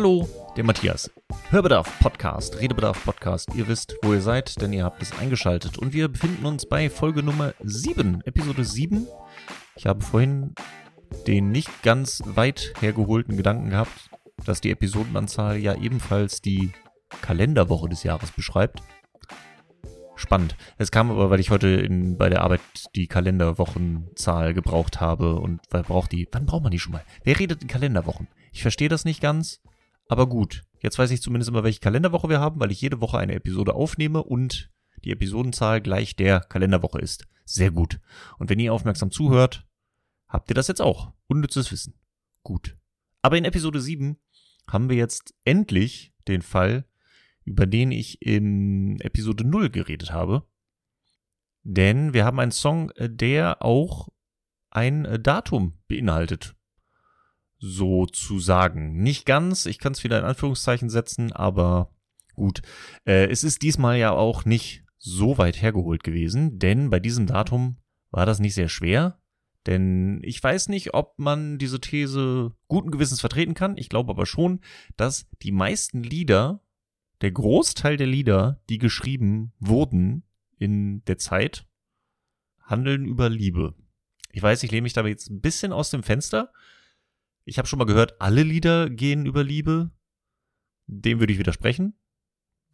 Hallo, der Matthias. Hörbedarf Podcast, Redebedarf Podcast. Ihr wisst, wo ihr seid, denn ihr habt es eingeschaltet. Und wir befinden uns bei Folge Nummer 7, Episode 7. Ich habe vorhin den nicht ganz weit hergeholten Gedanken gehabt, dass die Episodenanzahl ja ebenfalls die Kalenderwoche des Jahres beschreibt. Spannend. Es kam aber, weil ich heute in, bei der Arbeit die Kalenderwochenzahl gebraucht habe und weil braucht die, wann braucht man die schon mal? Wer redet in Kalenderwochen? Ich verstehe das nicht ganz, aber gut. Jetzt weiß ich zumindest immer, welche Kalenderwoche wir haben, weil ich jede Woche eine Episode aufnehme und die Episodenzahl gleich der Kalenderwoche ist. Sehr gut. Und wenn ihr aufmerksam zuhört, habt ihr das jetzt auch. Unnützes Wissen. Gut. Aber in Episode 7 haben wir jetzt endlich den Fall, über den ich in Episode 0 geredet habe. Denn wir haben einen Song, der auch ein Datum beinhaltet sozusagen. Nicht ganz, ich kann es wieder in Anführungszeichen setzen, aber gut. Äh, es ist diesmal ja auch nicht so weit hergeholt gewesen, denn bei diesem Datum war das nicht sehr schwer. Denn ich weiß nicht, ob man diese These guten Gewissens vertreten kann. Ich glaube aber schon, dass die meisten Lieder, der Großteil der Lieder, die geschrieben wurden in der Zeit, handeln über Liebe. Ich weiß, ich lehne mich da jetzt ein bisschen aus dem Fenster, ich habe schon mal gehört, alle Lieder gehen über Liebe. Dem würde ich widersprechen.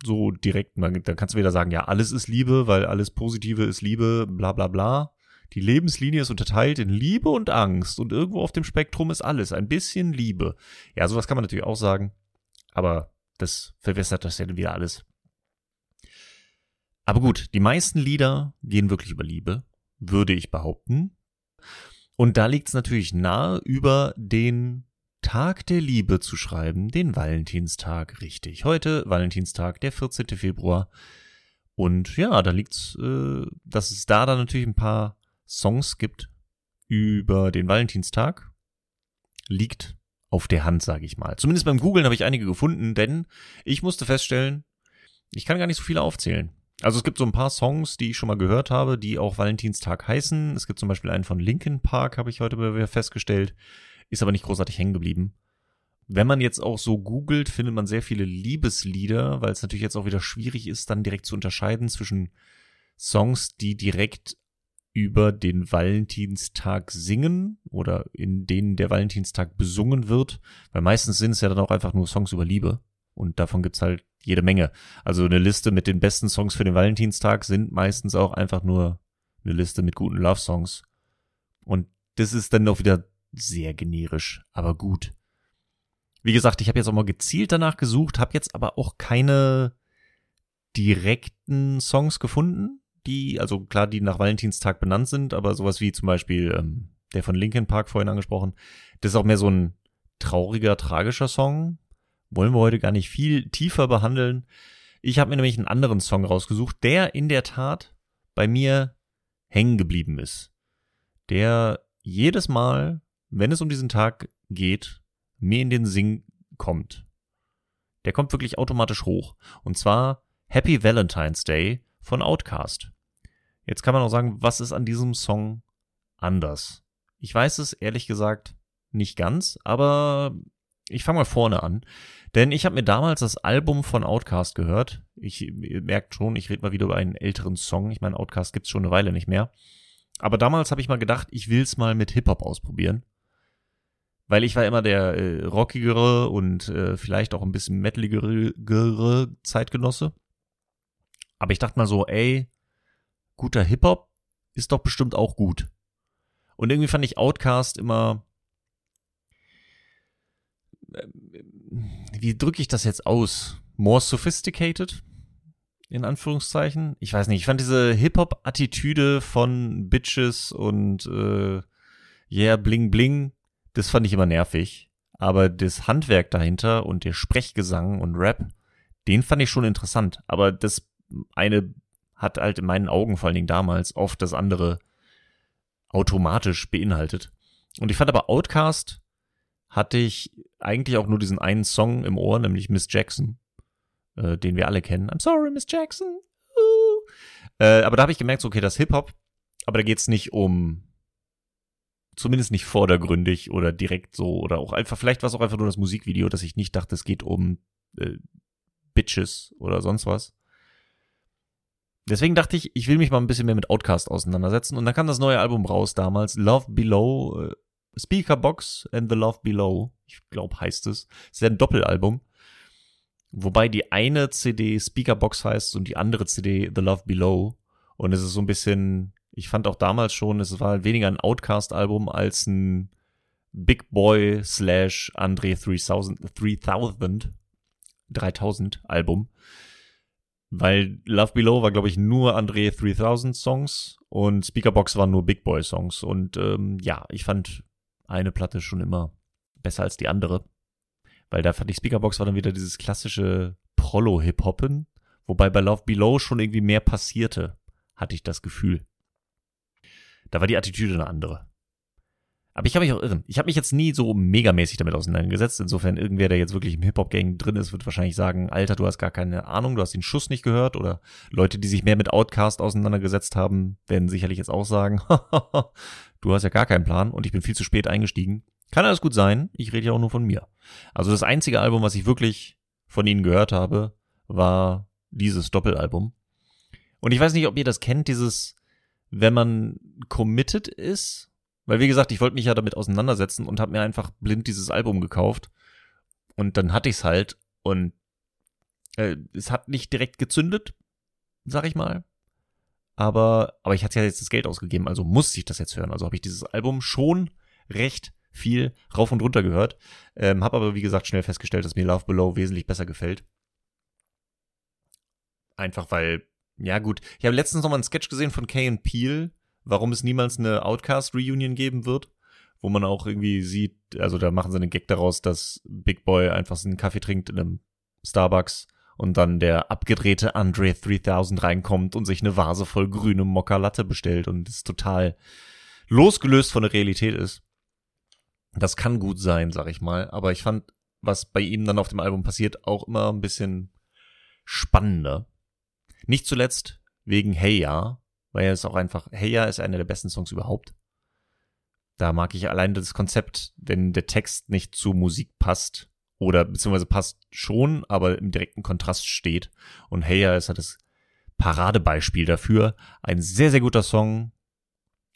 So direkt, dann kannst du wieder sagen, ja, alles ist Liebe, weil alles Positive ist Liebe, bla bla bla. Die Lebenslinie ist unterteilt in Liebe und Angst und irgendwo auf dem Spektrum ist alles, ein bisschen Liebe. Ja, sowas kann man natürlich auch sagen, aber das verwässert das ja wieder alles. Aber gut, die meisten Lieder gehen wirklich über Liebe, würde ich behaupten. Und da liegt es natürlich nahe, über den Tag der Liebe zu schreiben, den Valentinstag, richtig. Heute Valentinstag, der 14. Februar. Und ja, da liegt's, äh, dass es da dann natürlich ein paar Songs gibt über den Valentinstag. Liegt auf der Hand, sage ich mal. Zumindest beim Googlen habe ich einige gefunden, denn ich musste feststellen, ich kann gar nicht so viele aufzählen. Also es gibt so ein paar Songs, die ich schon mal gehört habe, die auch Valentinstag heißen. Es gibt zum Beispiel einen von Linkin Park, habe ich heute festgestellt. Ist aber nicht großartig hängen geblieben. Wenn man jetzt auch so googelt, findet man sehr viele Liebeslieder, weil es natürlich jetzt auch wieder schwierig ist, dann direkt zu unterscheiden zwischen Songs, die direkt über den Valentinstag singen oder in denen der Valentinstag besungen wird, weil meistens sind es ja dann auch einfach nur Songs über Liebe und davon gibt's halt jede Menge. Also eine Liste mit den besten Songs für den Valentinstag sind meistens auch einfach nur eine Liste mit guten Love-Songs. Und das ist dann auch wieder sehr generisch, aber gut. Wie gesagt, ich habe jetzt auch mal gezielt danach gesucht, habe jetzt aber auch keine direkten Songs gefunden, die, also klar, die nach Valentinstag benannt sind, aber sowas wie zum Beispiel ähm, der von Linkin Park vorhin angesprochen, das ist auch mehr so ein trauriger, tragischer Song, wollen wir heute gar nicht viel tiefer behandeln. Ich habe mir nämlich einen anderen Song rausgesucht, der in der Tat bei mir hängen geblieben ist. Der jedes Mal, wenn es um diesen Tag geht, mir in den Sing kommt. Der kommt wirklich automatisch hoch. Und zwar Happy Valentine's Day von Outcast. Jetzt kann man auch sagen, was ist an diesem Song anders? Ich weiß es ehrlich gesagt nicht ganz, aber ich fange mal vorne an. Denn ich habe mir damals das Album von Outcast gehört. Ich merkt schon, ich rede mal wieder über einen älteren Song. Ich meine, Outcast gibt's schon eine Weile nicht mehr. Aber damals habe ich mal gedacht, ich will's mal mit Hip-Hop ausprobieren. Weil ich war immer der äh, rockigere und äh, vielleicht auch ein bisschen metaligere Zeitgenosse. Aber ich dachte mal so, ey, guter Hip-Hop ist doch bestimmt auch gut. Und irgendwie fand ich Outcast immer wie drücke ich das jetzt aus? More sophisticated? In Anführungszeichen? Ich weiß nicht. Ich fand diese Hip-Hop-Attitüde von Bitches und äh, Yeah, Bling Bling, das fand ich immer nervig. Aber das Handwerk dahinter und der Sprechgesang und Rap, den fand ich schon interessant. Aber das eine hat halt in meinen Augen vor allen Dingen damals oft das andere automatisch beinhaltet. Und ich fand aber Outcast hatte ich eigentlich auch nur diesen einen Song im Ohr, nämlich Miss Jackson, äh, den wir alle kennen. I'm sorry, Miss Jackson. Uh. Äh, aber da habe ich gemerkt, so, okay, das Hip-Hop, aber da geht's nicht um Zumindest nicht vordergründig oder direkt so oder auch einfach, vielleicht war es auch einfach nur das Musikvideo, dass ich nicht dachte, es geht um äh, Bitches oder sonst was. Deswegen dachte ich, ich will mich mal ein bisschen mehr mit Outcast auseinandersetzen. Und dann kam das neue Album raus damals, Love Below, Speaker Box and The Love Below. Ich glaube, heißt es. Es ist ein Doppelalbum. Wobei die eine CD Speaker Box heißt und die andere CD The Love Below. Und es ist so ein bisschen, ich fand auch damals schon, es war weniger ein Outcast-Album als ein Big Boy slash Andre 3000, 3000, 3000 Album. Weil Love Below war, glaube ich, nur Andre 3000 Songs und Speakerbox waren nur Big Boy Songs. Und ähm, ja, ich fand eine Platte schon immer besser als die andere. Weil da fand ich Speakerbox war dann wieder dieses klassische Prollo-Hip-Hoppen. Wobei bei Love Below schon irgendwie mehr passierte, hatte ich das Gefühl. Da war die Attitüde eine andere. Aber ich kann mich auch irren. Ich habe mich jetzt nie so megamäßig damit auseinandergesetzt. Insofern, irgendwer, der jetzt wirklich im Hip-Hop-Gang drin ist, wird wahrscheinlich sagen, Alter, du hast gar keine Ahnung, du hast den Schuss nicht gehört. Oder Leute, die sich mehr mit Outcast auseinandergesetzt haben, werden sicherlich jetzt auch sagen, du hast ja gar keinen Plan und ich bin viel zu spät eingestiegen. Kann alles gut sein. Ich rede ja auch nur von mir. Also das einzige Album, was ich wirklich von ihnen gehört habe, war dieses Doppelalbum. Und ich weiß nicht, ob ihr das kennt, dieses, wenn man committed ist weil, wie gesagt, ich wollte mich ja damit auseinandersetzen und habe mir einfach blind dieses Album gekauft. Und dann hatte ich es halt. Und äh, es hat nicht direkt gezündet, sag ich mal. Aber, aber ich hatte ja jetzt das Geld ausgegeben, also musste ich das jetzt hören. Also habe ich dieses Album schon recht viel rauf und runter gehört. Ähm, habe aber, wie gesagt, schnell festgestellt, dass mir Love Below wesentlich besser gefällt. Einfach weil, ja gut, ich habe letztens noch mal einen Sketch gesehen von Kay and Peel warum es niemals eine Outcast-Reunion geben wird, wo man auch irgendwie sieht, also da machen sie einen Gag daraus, dass Big Boy einfach einen Kaffee trinkt in einem Starbucks und dann der abgedrehte Andre 3000 reinkommt und sich eine Vase voll grüne Mokka Latte bestellt und es total losgelöst von der Realität ist. Das kann gut sein, sag ich mal, aber ich fand, was bei ihm dann auf dem Album passiert, auch immer ein bisschen spannender. Nicht zuletzt wegen Hey Ja, weil er ist auch einfach, Hey ja ist einer der besten Songs überhaupt. Da mag ich allein das Konzept, wenn der Text nicht zur Musik passt oder beziehungsweise passt schon, aber im direkten Kontrast steht. Und Hey ja ist halt das Paradebeispiel dafür. Ein sehr, sehr guter Song,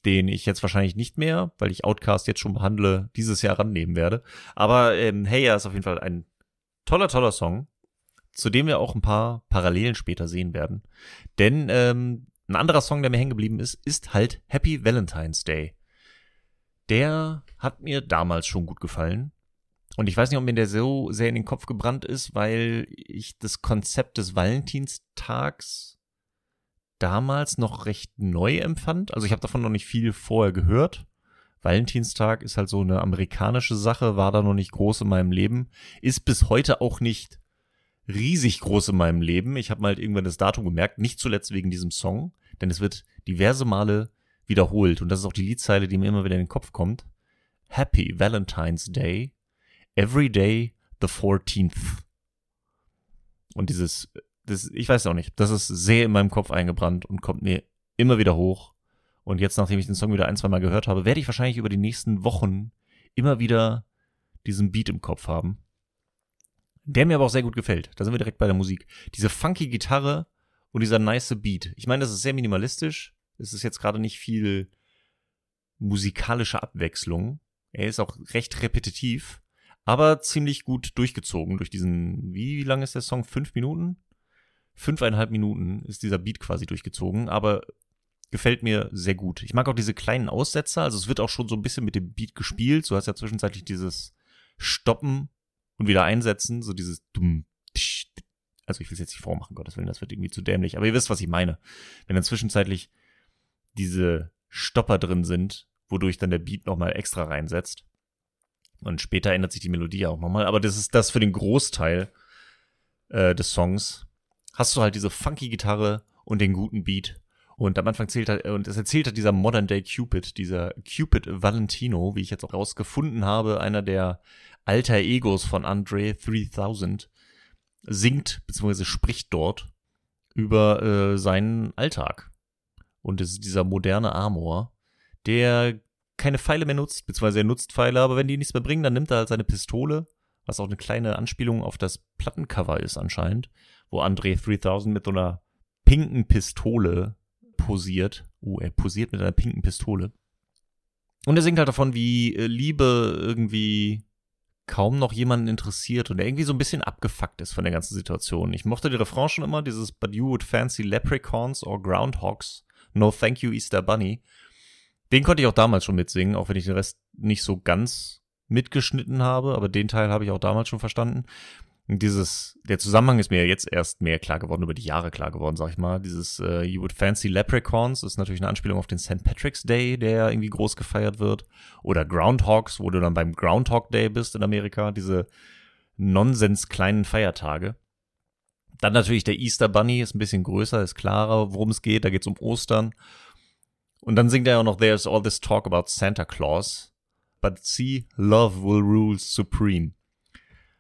den ich jetzt wahrscheinlich nicht mehr, weil ich Outcast jetzt schon behandle, dieses Jahr rannehmen werde. Aber ähm, Hey ja ist auf jeden Fall ein toller, toller Song, zu dem wir auch ein paar Parallelen später sehen werden. Denn ähm, ein anderer Song, der mir hängen geblieben ist, ist halt Happy Valentine's Day. Der hat mir damals schon gut gefallen. Und ich weiß nicht, ob mir der so sehr in den Kopf gebrannt ist, weil ich das Konzept des Valentinstags damals noch recht neu empfand. Also ich habe davon noch nicht viel vorher gehört. Valentinstag ist halt so eine amerikanische Sache, war da noch nicht groß in meinem Leben, ist bis heute auch nicht riesig groß in meinem Leben. Ich habe mal halt irgendwann das Datum gemerkt, nicht zuletzt wegen diesem Song denn es wird diverse Male wiederholt und das ist auch die Liedzeile, die mir immer wieder in den Kopf kommt. Happy Valentine's Day, every day the 14th. Und dieses, das, ich weiß auch nicht, das ist sehr in meinem Kopf eingebrannt und kommt mir immer wieder hoch. Und jetzt, nachdem ich den Song wieder ein, zwei Mal gehört habe, werde ich wahrscheinlich über die nächsten Wochen immer wieder diesen Beat im Kopf haben. Der mir aber auch sehr gut gefällt. Da sind wir direkt bei der Musik. Diese funky Gitarre und dieser nice Beat. Ich meine, das ist sehr minimalistisch. Es ist jetzt gerade nicht viel musikalische Abwechslung. Er ist auch recht repetitiv, aber ziemlich gut durchgezogen durch diesen, wie lang ist der Song? Fünf Minuten? Fünfeinhalb Minuten ist dieser Beat quasi durchgezogen, aber gefällt mir sehr gut. Ich mag auch diese kleinen Aussetzer, also es wird auch schon so ein bisschen mit dem Beat gespielt. Du hast ja zwischenzeitlich dieses Stoppen und wieder einsetzen, so dieses dumm, also ich will es jetzt nicht vormachen, Gottes Willen, das wird irgendwie zu dämlich. Aber ihr wisst, was ich meine. Wenn dann zwischenzeitlich diese Stopper drin sind, wodurch dann der Beat nochmal extra reinsetzt. Und später ändert sich die Melodie auch nochmal. Aber das ist das für den Großteil äh, des Songs. Hast du halt diese funky Gitarre und den guten Beat. Und am Anfang zählt halt, und es erzählt halt dieser Modern Day Cupid, dieser Cupid Valentino, wie ich jetzt auch rausgefunden habe, einer der alter Egos von Andre 3000, singt bzw. spricht dort über äh, seinen Alltag. Und es ist dieser moderne Amor, der keine Pfeile mehr nutzt, beziehungsweise er nutzt Pfeile, aber wenn die nichts mehr bringen, dann nimmt er halt seine Pistole, was auch eine kleine Anspielung auf das Plattencover ist anscheinend, wo Andre 3000 mit so einer pinken Pistole posiert. Oh, er posiert mit einer pinken Pistole. Und er singt halt davon, wie äh, Liebe irgendwie kaum noch jemanden interessiert und er irgendwie so ein bisschen abgefuckt ist von der ganzen Situation. Ich mochte die Refrain schon immer, dieses But you would fancy leprechauns or groundhogs. No thank you, Easter Bunny. Den konnte ich auch damals schon mitsingen, auch wenn ich den Rest nicht so ganz mitgeschnitten habe, aber den Teil habe ich auch damals schon verstanden. Und dieses, der Zusammenhang ist mir jetzt erst mehr klar geworden, über die Jahre klar geworden, sag ich mal. Dieses uh, You Would Fancy Leprechauns ist natürlich eine Anspielung auf den St. Patrick's Day, der irgendwie groß gefeiert wird. Oder Groundhogs, wo du dann beim Groundhog Day bist in Amerika, diese Nonsens kleinen Feiertage. Dann natürlich der Easter Bunny ist ein bisschen größer, ist klarer, worum es geht. Da geht es um Ostern. Und dann singt er auch noch There's all this talk about Santa Claus, but see, love will rule supreme.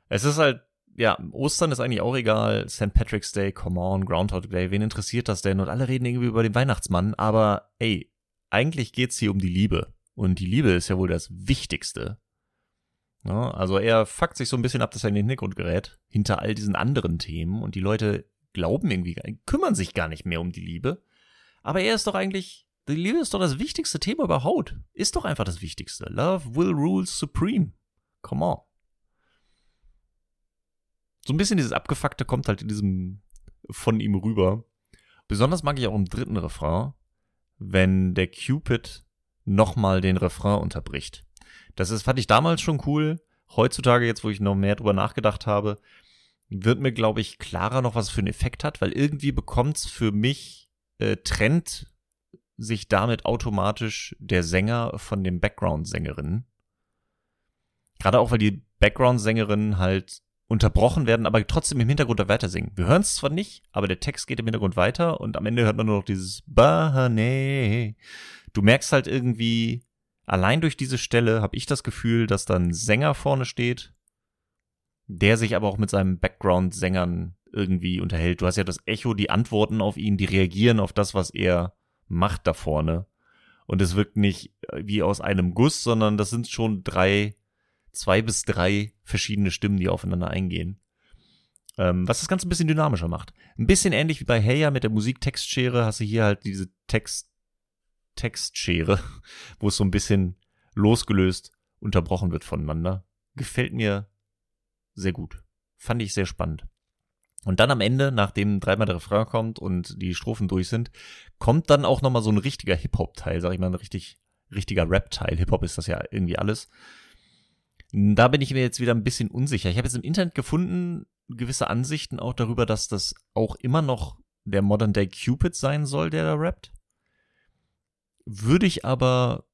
Es ist halt ja, Ostern ist eigentlich auch egal. St. Patrick's Day, come on, Groundhog Day, wen interessiert das denn? Und alle reden irgendwie über den Weihnachtsmann, aber ey, eigentlich geht's hier um die Liebe. Und die Liebe ist ja wohl das Wichtigste. Ja, also er fuckt sich so ein bisschen ab, dass er in den Hintergrund gerät, hinter all diesen anderen Themen. Und die Leute glauben irgendwie, kümmern sich gar nicht mehr um die Liebe. Aber er ist doch eigentlich, die Liebe ist doch das wichtigste Thema überhaupt. Ist doch einfach das Wichtigste. Love will rule supreme. Come on so ein bisschen dieses Abgefuckte kommt halt in diesem von ihm rüber. Besonders mag ich auch im dritten Refrain, wenn der Cupid nochmal den Refrain unterbricht. Das ist, fand ich damals schon cool. Heutzutage, jetzt wo ich noch mehr drüber nachgedacht habe, wird mir, glaube ich, klarer noch, was es für einen Effekt hat, weil irgendwie bekommt's für mich, äh, trennt sich damit automatisch der Sänger von dem Background-Sängerinnen. Gerade auch, weil die Background-Sängerinnen halt unterbrochen werden, aber trotzdem im Hintergrund weiter singen. Wir hören es zwar nicht, aber der Text geht im Hintergrund weiter und am Ende hört man nur noch dieses Bahane. Du merkst halt irgendwie, allein durch diese Stelle habe ich das Gefühl, dass da ein Sänger vorne steht, der sich aber auch mit seinem Background-Sängern irgendwie unterhält. Du hast ja das Echo, die Antworten auf ihn, die reagieren auf das, was er macht da vorne. Und es wirkt nicht wie aus einem Guss, sondern das sind schon drei zwei bis drei verschiedene Stimmen, die aufeinander eingehen. Ähm, was das Ganze ein bisschen dynamischer macht. Ein bisschen ähnlich wie bei Heya mit der Musik-Textschere hast du hier halt diese Text, Textschere, wo es so ein bisschen losgelöst unterbrochen wird voneinander. Gefällt mir sehr gut. Fand ich sehr spannend. Und dann am Ende, nachdem dreimal der Refrain kommt und die Strophen durch sind, kommt dann auch nochmal so ein richtiger Hip-Hop-Teil, sag ich mal, ein richtig, richtiger Rap-Teil. Hip-Hop ist das ja irgendwie alles. Da bin ich mir jetzt wieder ein bisschen unsicher. Ich habe jetzt im Internet gefunden, gewisse Ansichten auch darüber, dass das auch immer noch der Modern Day Cupid sein soll, der da rappt. Würde ich aber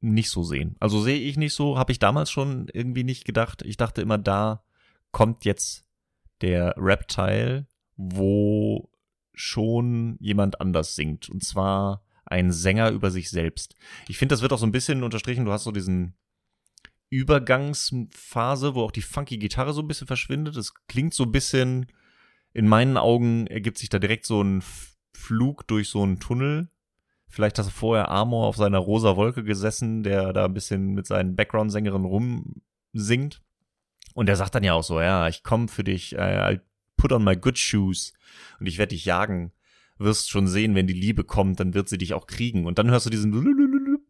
nicht so sehen. Also sehe ich nicht so, habe ich damals schon irgendwie nicht gedacht. Ich dachte immer, da kommt jetzt der Rap-Teil, wo schon jemand anders singt. Und zwar ein Sänger über sich selbst. Ich finde, das wird auch so ein bisschen unterstrichen. Du hast so diesen Übergangsphase, wo auch die funky Gitarre so ein bisschen verschwindet. Es klingt so ein bisschen, in meinen Augen ergibt sich da direkt so ein Flug durch so einen Tunnel. Vielleicht hast du vorher Amor auf seiner rosa Wolke gesessen, der da ein bisschen mit seinen Background-Sängerinnen rumsingt. Und der sagt dann ja auch so, ja, ich komme für dich, äh, I'll put on my good shoes und ich werde dich jagen. Wirst schon sehen, wenn die Liebe kommt, dann wird sie dich auch kriegen. Und dann hörst du diesen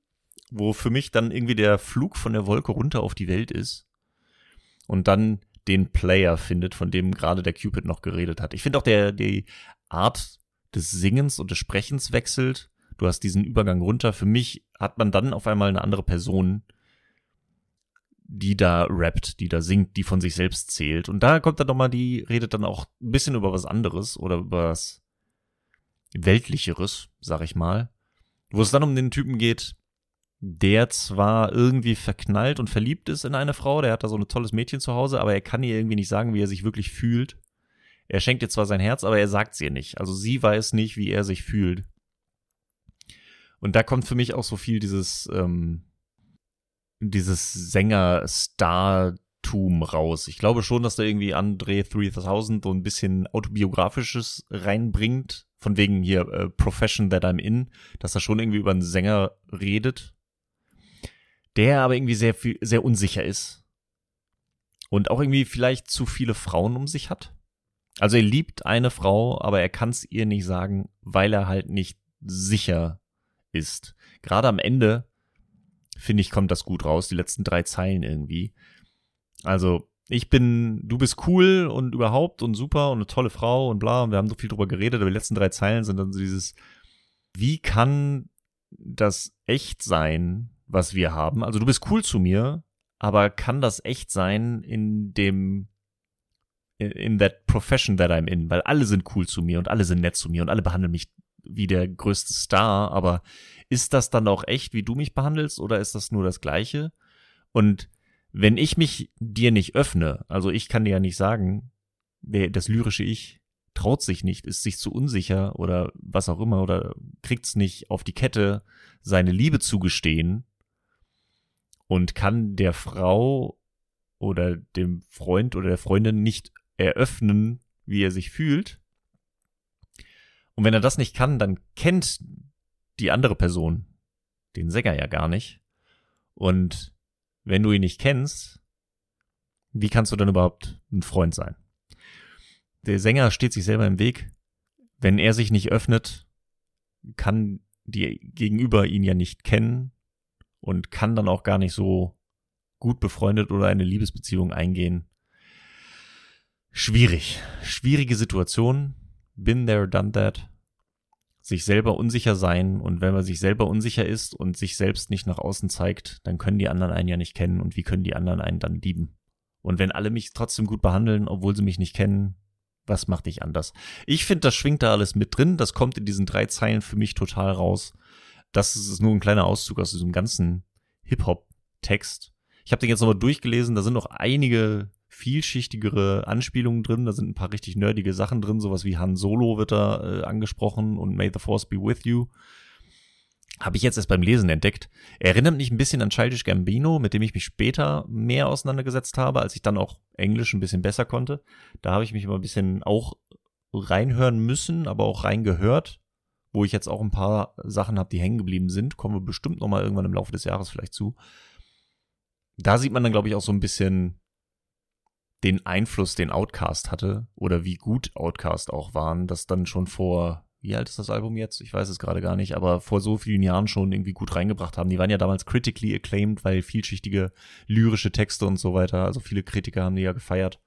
wo für mich dann irgendwie der Flug von der Wolke runter auf die Welt ist und dann den Player findet, von dem gerade der Cupid noch geredet hat. Ich finde auch der die Art des Singens und des Sprechens wechselt. Du hast diesen Übergang runter. Für mich hat man dann auf einmal eine andere Person, die da rappt, die da singt, die von sich selbst zählt. Und da kommt dann nochmal die, redet dann auch ein bisschen über was anderes oder über was Weltlicheres, sag ich mal. Wo es dann um den Typen geht, der zwar irgendwie verknallt und verliebt ist in eine Frau, der hat da so ein tolles Mädchen zu Hause, aber er kann ihr irgendwie nicht sagen, wie er sich wirklich fühlt. Er schenkt ihr zwar sein Herz, aber er sagt es ihr nicht. Also sie weiß nicht, wie er sich fühlt. Und da kommt für mich auch so viel dieses, ähm, dieses Sänger-Star-Tum raus. Ich glaube schon, dass da irgendwie André 3000 so ein bisschen autobiografisches reinbringt. Von wegen hier äh, Profession That I'm In, dass er schon irgendwie über einen Sänger redet der aber irgendwie sehr viel, sehr unsicher ist. Und auch irgendwie vielleicht zu viele Frauen um sich hat. Also er liebt eine Frau, aber er kann es ihr nicht sagen, weil er halt nicht sicher ist. Gerade am Ende, finde ich, kommt das gut raus, die letzten drei Zeilen irgendwie. Also, ich bin, du bist cool und überhaupt und super und eine tolle Frau und bla, und wir haben so viel drüber geredet, aber die letzten drei Zeilen sind dann so dieses, wie kann das echt sein, was wir haben? Also du bist cool zu mir, aber kann das echt sein in dem in that profession that I'm in, weil alle sind cool zu mir und alle sind nett zu mir und alle behandeln mich wie der größte Star, aber ist das dann auch echt, wie du mich behandelst oder ist das nur das gleiche? Und wenn ich mich dir nicht öffne, also ich kann dir ja nicht sagen, das lyrische Ich traut sich nicht, ist sich zu unsicher oder was auch immer oder kriegt's nicht auf die Kette, seine Liebe zu gestehen und kann der Frau oder dem Freund oder der Freundin nicht eröffnen, wie er sich fühlt. Und wenn er das nicht kann, dann kennt die andere Person den Sänger ja gar nicht. Und wenn du ihn nicht kennst, wie kannst du dann überhaupt ein Freund sein? Der Sänger steht sich selber im Weg. Wenn er sich nicht öffnet, kann die Gegenüber ihn ja nicht kennen und kann dann auch gar nicht so gut befreundet oder eine Liebesbeziehung eingehen, schwierig. Schwierige Situation. Been there, done that. Sich selber unsicher sein und wenn man sich selber unsicher ist und sich selbst nicht nach außen zeigt, dann können die anderen einen ja nicht kennen und wie können die anderen einen dann lieben? Und wenn alle mich trotzdem gut behandeln, obwohl sie mich nicht kennen, was macht dich anders? Ich finde, das schwingt da alles mit drin. Das kommt in diesen drei Zeilen für mich total raus. Das ist nur ein kleiner Auszug aus diesem ganzen Hip-Hop-Text. Ich habe den jetzt nochmal durchgelesen. Da sind noch einige vielschichtigere Anspielungen drin. Da sind ein paar richtig nerdige Sachen drin. Sowas wie Han Solo wird da äh, angesprochen und May the Force be with you. Habe ich jetzt erst beim Lesen entdeckt. Er erinnert mich ein bisschen an Childish Gambino, mit dem ich mich später mehr auseinandergesetzt habe, als ich dann auch Englisch ein bisschen besser konnte. Da habe ich mich immer ein bisschen auch reinhören müssen, aber auch reingehört, wo ich jetzt auch ein paar Sachen habe, die hängen geblieben sind. Kommen wir bestimmt nochmal irgendwann im Laufe des Jahres vielleicht zu. Da sieht man dann, glaube ich, auch so ein bisschen den Einfluss, den Outcast hatte oder wie gut Outcast auch waren, das dann schon vor, wie alt ist das Album jetzt? Ich weiß es gerade gar nicht, aber vor so vielen Jahren schon irgendwie gut reingebracht haben. Die waren ja damals critically acclaimed, weil vielschichtige lyrische Texte und so weiter, also viele Kritiker haben die ja gefeiert.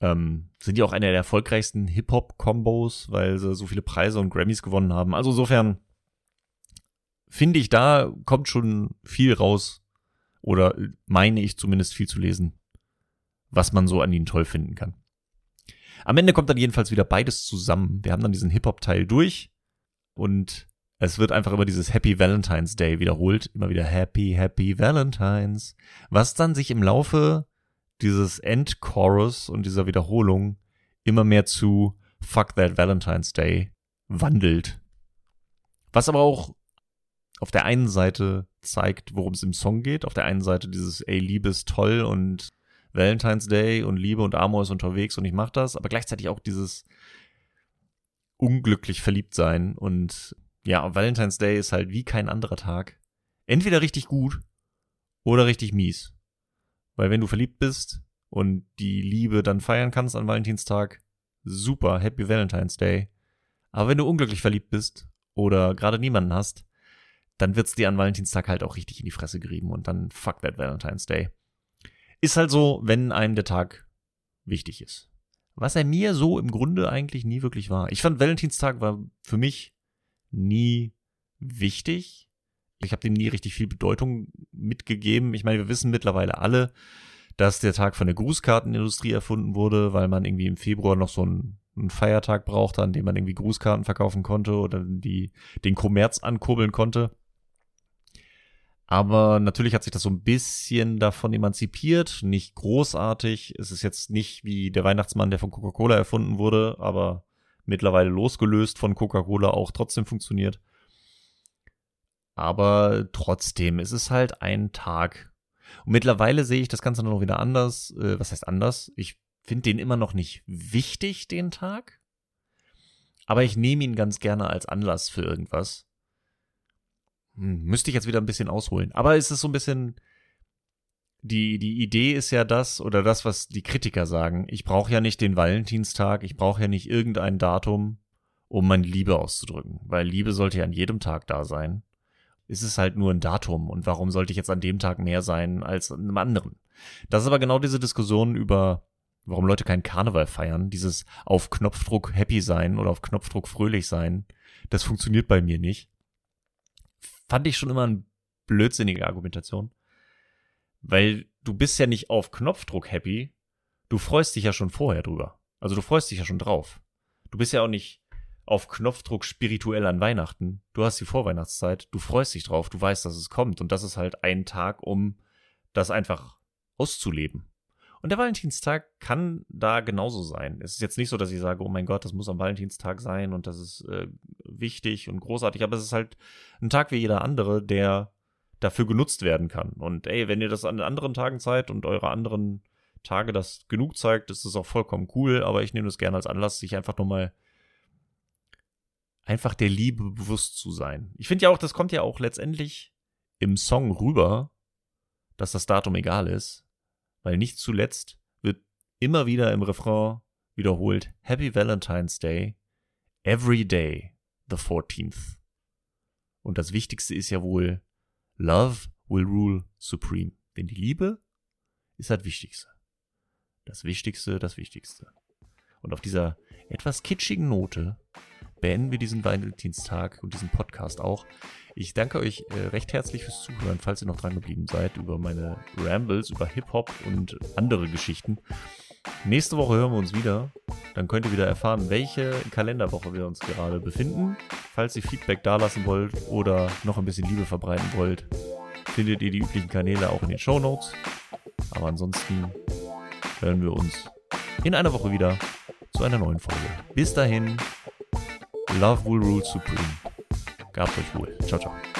Ähm, sind ja auch einer der erfolgreichsten Hip-Hop-Kombos, weil sie so viele Preise und Grammys gewonnen haben. Also insofern finde ich, da kommt schon viel raus. Oder meine ich zumindest viel zu lesen was man so an ihnen toll finden kann. Am Ende kommt dann jedenfalls wieder beides zusammen. Wir haben dann diesen Hip-Hop-Teil durch und es wird einfach immer dieses Happy Valentine's Day wiederholt. Immer wieder Happy, Happy Valentines. Was dann sich im Laufe dieses Endchorus und dieser Wiederholung immer mehr zu Fuck That Valentine's Day wandelt. Was aber auch auf der einen Seite zeigt, worum es im Song geht. Auf der einen Seite dieses Ey, Liebe ist toll und Valentine's Day und Liebe und Amor ist unterwegs und ich mach das, aber gleichzeitig auch dieses unglücklich verliebt sein und ja, Valentine's Day ist halt wie kein anderer Tag. Entweder richtig gut oder richtig mies. Weil wenn du verliebt bist und die Liebe dann feiern kannst an Valentinstag, super, Happy Valentine's Day. Aber wenn du unglücklich verliebt bist oder gerade niemanden hast, dann wird's dir an Valentinstag halt auch richtig in die Fresse gerieben und dann fuck that Valentine's Day. Ist halt so, wenn einem der Tag wichtig ist. Was er mir so im Grunde eigentlich nie wirklich war. Ich fand Valentinstag war für mich nie wichtig. Ich habe dem nie richtig viel Bedeutung mitgegeben. Ich meine, wir wissen mittlerweile alle, dass der Tag von der Grußkartenindustrie erfunden wurde, weil man irgendwie im Februar noch so einen, einen Feiertag brauchte, an dem man irgendwie Grußkarten verkaufen konnte oder die, den Kommerz ankurbeln konnte. Aber natürlich hat sich das so ein bisschen davon emanzipiert, nicht großartig. Es ist jetzt nicht wie der Weihnachtsmann, der von Coca-Cola erfunden wurde, aber mittlerweile losgelöst von Coca-Cola auch trotzdem funktioniert. Aber trotzdem, es ist halt ein Tag. Und mittlerweile sehe ich das Ganze noch wieder anders. Äh, was heißt anders? Ich finde den immer noch nicht wichtig, den Tag. Aber ich nehme ihn ganz gerne als Anlass für irgendwas hm, müsste ich jetzt wieder ein bisschen ausholen. Aber es ist so ein bisschen, die, die Idee ist ja das, oder das, was die Kritiker sagen. Ich brauche ja nicht den Valentinstag, ich brauche ja nicht irgendein Datum, um meine Liebe auszudrücken. Weil Liebe sollte ja an jedem Tag da sein. Es ist halt nur ein Datum. Und warum sollte ich jetzt an dem Tag mehr sein als an einem anderen? Das ist aber genau diese Diskussion über, warum Leute keinen Karneval feiern. Dieses auf Knopfdruck happy sein oder auf Knopfdruck fröhlich sein. Das funktioniert bei mir nicht. Fand ich schon immer eine blödsinnige Argumentation. Weil du bist ja nicht auf Knopfdruck happy. Du freust dich ja schon vorher drüber. Also du freust dich ja schon drauf. Du bist ja auch nicht auf Knopfdruck spirituell an Weihnachten. Du hast die Vorweihnachtszeit, du freust dich drauf, du weißt, dass es kommt und das ist halt ein Tag, um das einfach auszuleben. Und der Valentinstag kann da genauso sein. Es ist jetzt nicht so, dass ich sage, oh mein Gott, das muss am Valentinstag sein und das ist äh, wichtig und großartig, aber es ist halt ein Tag wie jeder andere, der dafür genutzt werden kann. Und ey, wenn ihr das an anderen Tagen zeigt und eure anderen Tage das genug zeigt, ist das auch vollkommen cool, aber ich nehme das gerne als Anlass, sich einfach nochmal einfach der Liebe bewusst zu sein. Ich finde ja auch, das kommt ja auch letztendlich im Song rüber, dass das Datum egal ist, weil nicht zuletzt wird immer wieder im Refrain wiederholt Happy Valentine's Day, every day, the 14th. Und das Wichtigste ist ja wohl, Love will rule supreme. Denn die Liebe ist das Wichtigste. Das Wichtigste, das Wichtigste. Und auf dieser etwas kitschigen Note beenden wir diesen Valentinstag und diesen Podcast auch. Ich danke euch äh, recht herzlich fürs Zuhören, falls ihr noch dran geblieben seid, über meine Rambles, über Hip-Hop und andere Geschichten. Nächste Woche hören wir uns wieder. Dann könnt ihr wieder erfahren, welche Kalenderwoche wir uns gerade befinden. Falls ihr Feedback dalassen wollt oder noch ein bisschen Liebe verbreiten wollt, findet ihr die üblichen Kanäle auch in den Show Notes. Aber ansonsten hören wir uns in einer Woche wieder zu einer neuen Folge. Bis dahin, Love will rule supreme. Gabt euch wohl. Ciao, ciao.